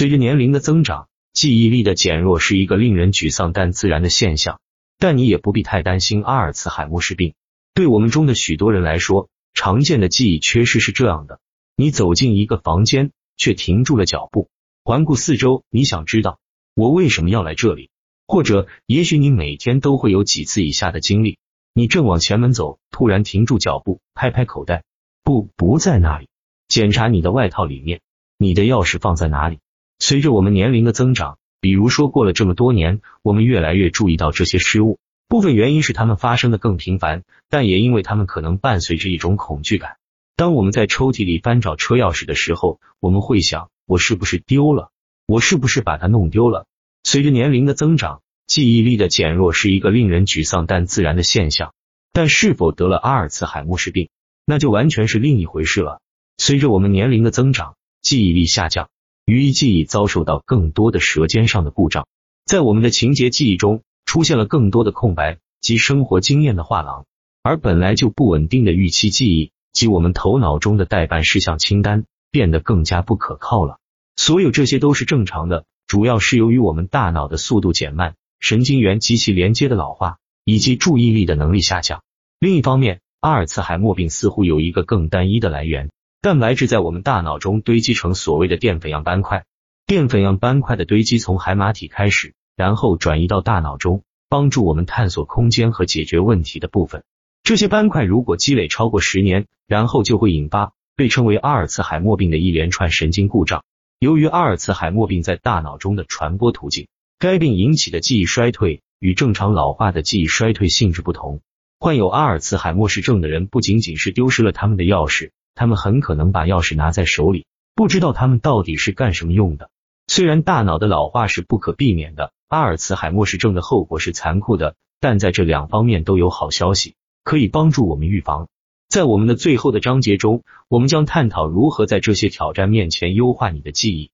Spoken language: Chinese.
随着年龄的增长，记忆力的减弱是一个令人沮丧但自然的现象。但你也不必太担心阿尔茨海默氏病。对我们中的许多人来说，常见的记忆缺失是这样的：你走进一个房间，却停住了脚步，环顾四周，你想知道我为什么要来这里？或者，也许你每天都会有几次以下的经历：你正往前门走，突然停住脚步，拍拍口袋，不，不在那里，检查你的外套里面，你的钥匙放在哪里？随着我们年龄的增长，比如说过了这么多年，我们越来越注意到这些失误。部分原因是它们发生的更频繁，但也因为它们可能伴随着一种恐惧感。当我们在抽屉里翻找车钥匙的时候，我们会想：我是不是丢了？我是不是把它弄丢了？随着年龄的增长，记忆力的减弱是一个令人沮丧但自然的现象。但是否得了阿尔茨海默氏病，那就完全是另一回事了。随着我们年龄的增长，记忆力下降。语义记忆遭受到更多的舌尖上的故障，在我们的情节记忆中出现了更多的空白及生活经验的画廊，而本来就不稳定的预期记忆及我们头脑中的待办事项清单变得更加不可靠了。所有这些都是正常的，主要是由于我们大脑的速度减慢、神经元及其连接的老化以及注意力的能力下降。另一方面，阿尔茨海默病似乎有一个更单一的来源。蛋白质在我们大脑中堆积成所谓的淀粉样斑块，淀粉样斑块的堆积从海马体开始，然后转移到大脑中，帮助我们探索空间和解决问题的部分。这些斑块如果积累超过十年，然后就会引发被称为阿尔茨海默病的一连串神经故障。由于阿尔茨海默病在大脑中的传播途径，该病引起的记忆衰退与正常老化的记忆衰退性质不同。患有阿尔茨海默氏症的人不仅仅是丢失了他们的钥匙。他们很可能把钥匙拿在手里，不知道他们到底是干什么用的。虽然大脑的老化是不可避免的，阿尔茨海默氏症的后果是残酷的，但在这两方面都有好消息，可以帮助我们预防。在我们的最后的章节中，我们将探讨如何在这些挑战面前优化你的记忆。